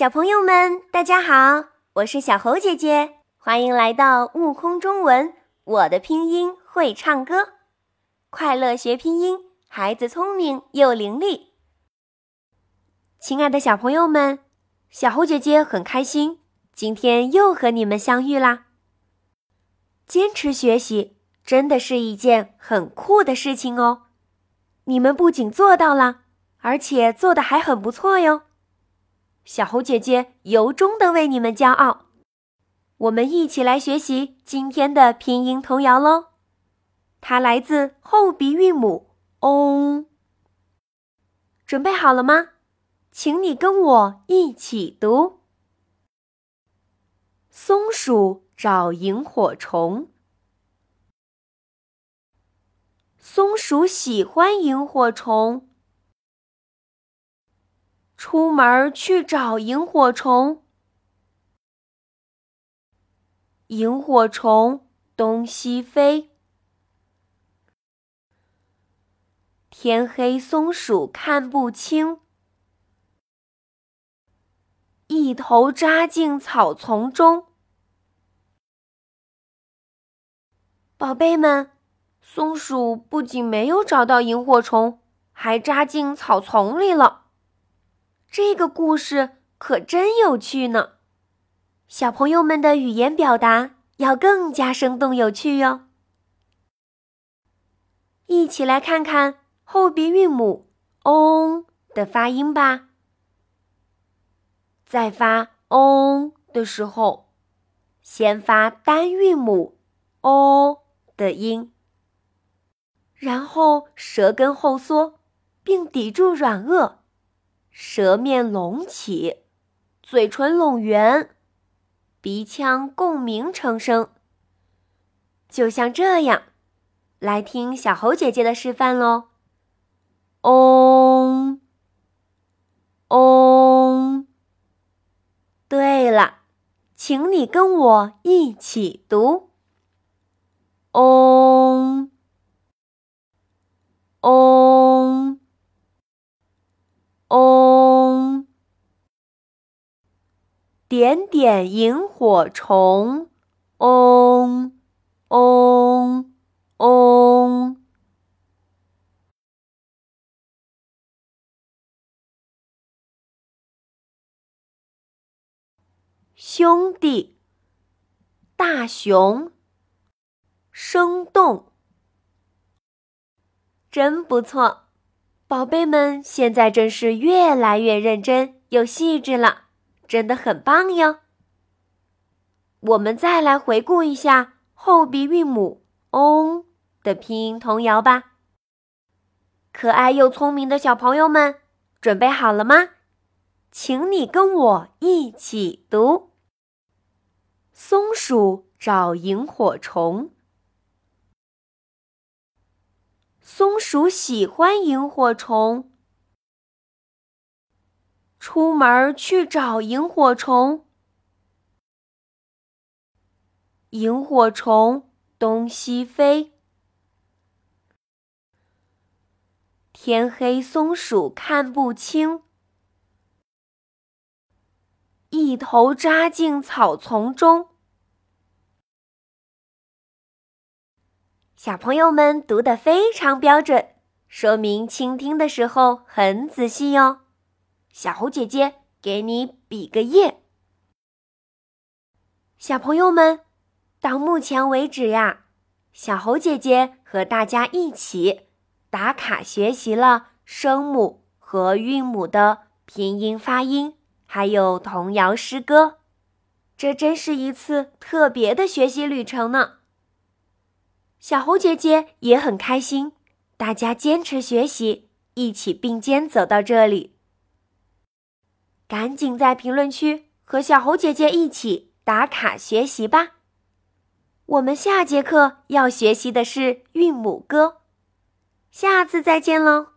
小朋友们，大家好，我是小猴姐姐，欢迎来到悟空中文。我的拼音会唱歌，快乐学拼音，孩子聪明又伶俐。亲爱的小朋友们，小猴姐姐很开心，今天又和你们相遇啦。坚持学习真的是一件很酷的事情哦，你们不仅做到了，而且做的还很不错哟。小猴姐姐由衷的为你们骄傲。我们一起来学习今天的拼音童谣喽。它来自后鼻韵母 “ong”。准备好了吗？请你跟我一起读：松鼠找萤火虫。松鼠喜欢萤火虫。出门去找萤火虫，萤火虫东西飞。天黑，松鼠看不清，一头扎进草丛中。宝贝们，松鼠不仅没有找到萤火虫，还扎进草丛里了。这个故事可真有趣呢，小朋友们的语言表达要更加生动有趣哟。一起来看看后鼻韵母 “ong” 的发音吧。在发 “ong” 的时候，先发单韵母 “o” 的音，然后舌根后缩，并抵住软腭。舌面隆起，嘴唇拢圆，鼻腔共鸣成声，就像这样。来听小猴姐姐的示范喽。嗡，嗡。对了，请你跟我一起读。点点萤火虫，嗡，嗡，嗡。兄弟，大熊，生动，真不错。宝贝们，现在真是越来越认真又细致了，真的很棒哟。我们再来回顾一下后鼻韵母 “on” 的拼音童谣吧。可爱又聪明的小朋友们，准备好了吗？请你跟我一起读：松鼠找萤火虫。松鼠喜欢萤火虫，出门去找萤火虫。萤火虫东西飞，天黑，松鼠看不清，一头扎进草丛中。小朋友们读得非常标准，说明倾听的时候很仔细哟。小猴姐姐给你比个耶。小朋友们，到目前为止呀，小猴姐姐和大家一起打卡学习了声母和韵母的拼音发音，还有童谣诗歌，这真是一次特别的学习旅程呢。小猴姐姐也很开心，大家坚持学习，一起并肩走到这里。赶紧在评论区和小猴姐姐一起打卡学习吧！我们下节课要学习的是韵母歌，下次再见喽。